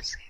amorcito.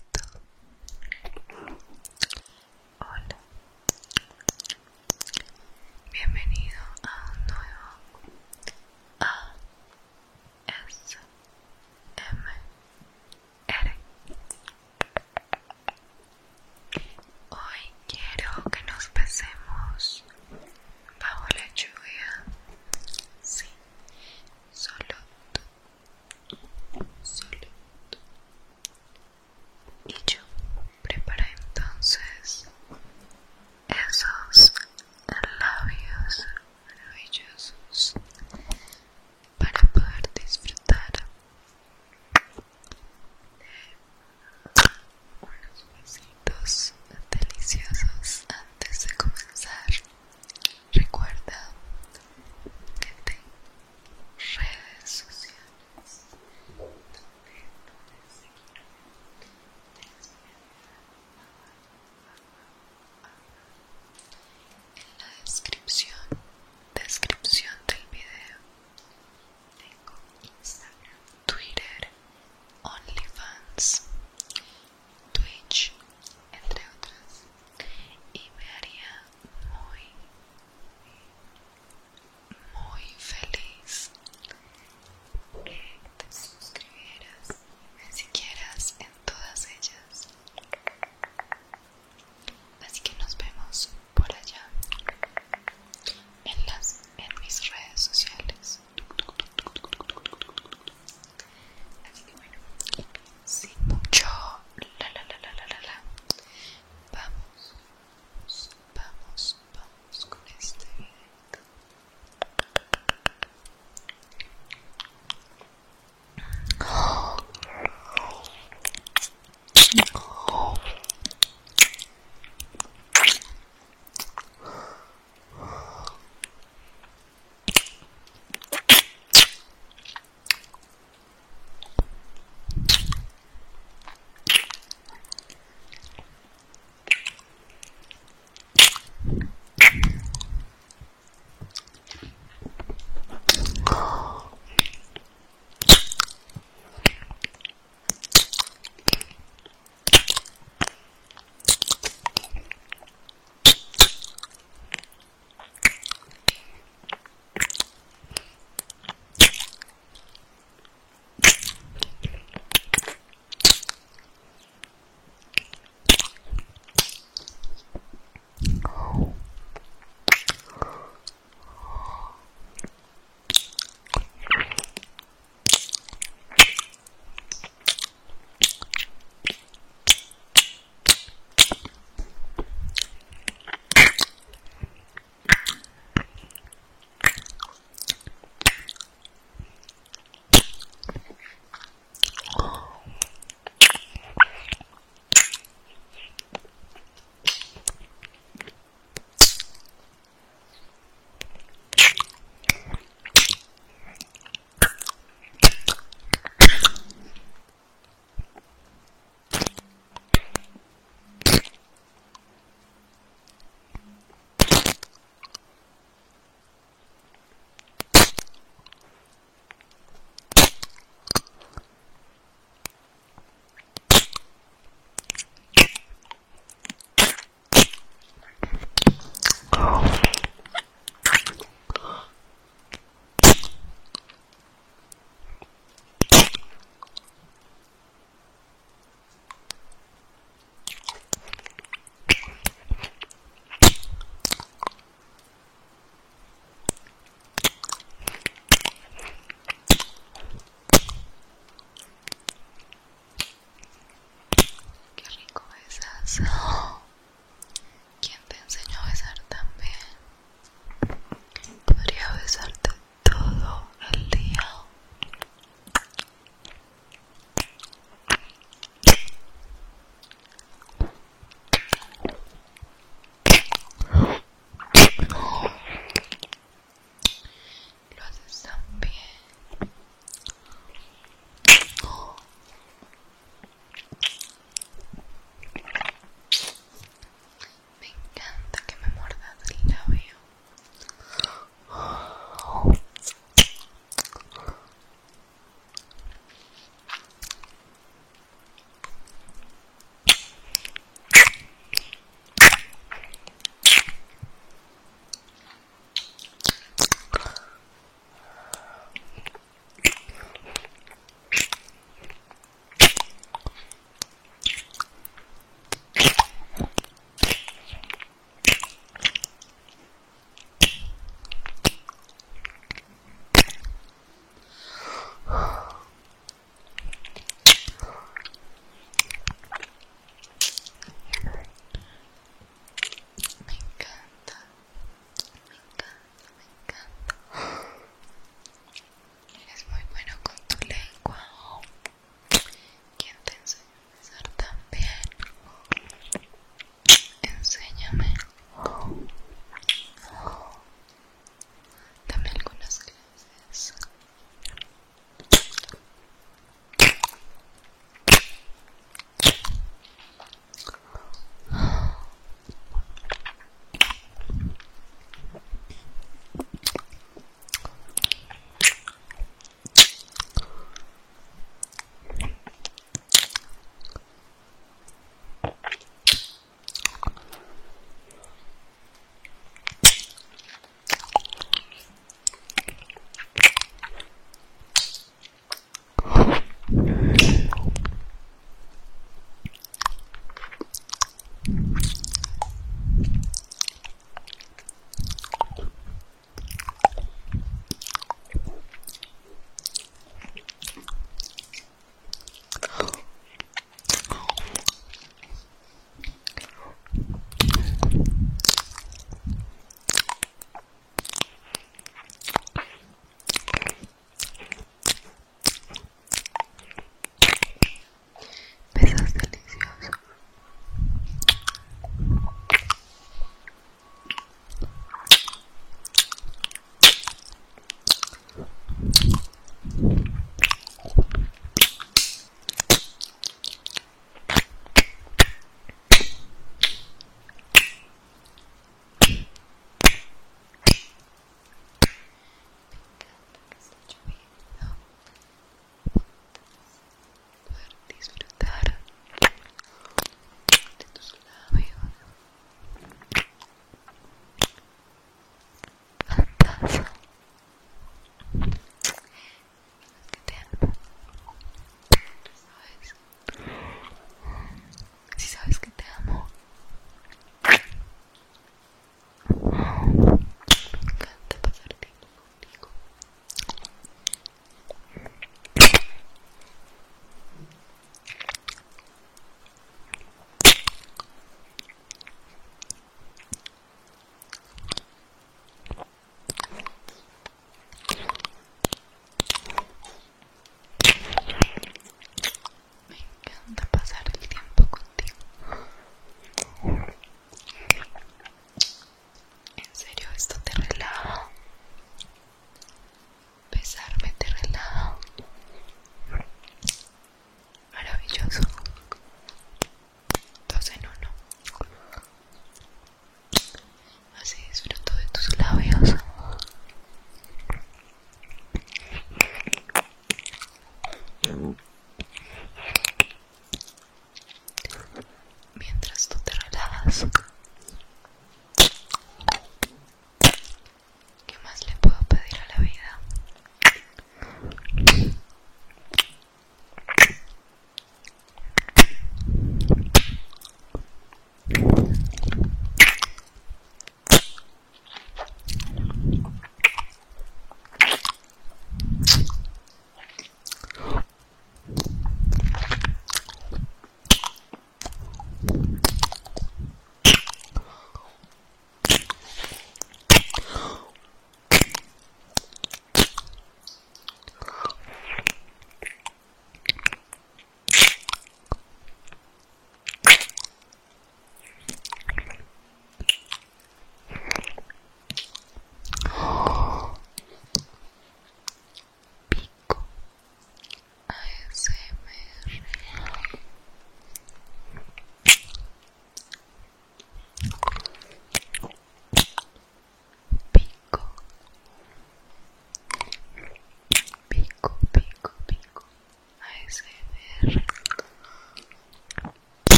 um,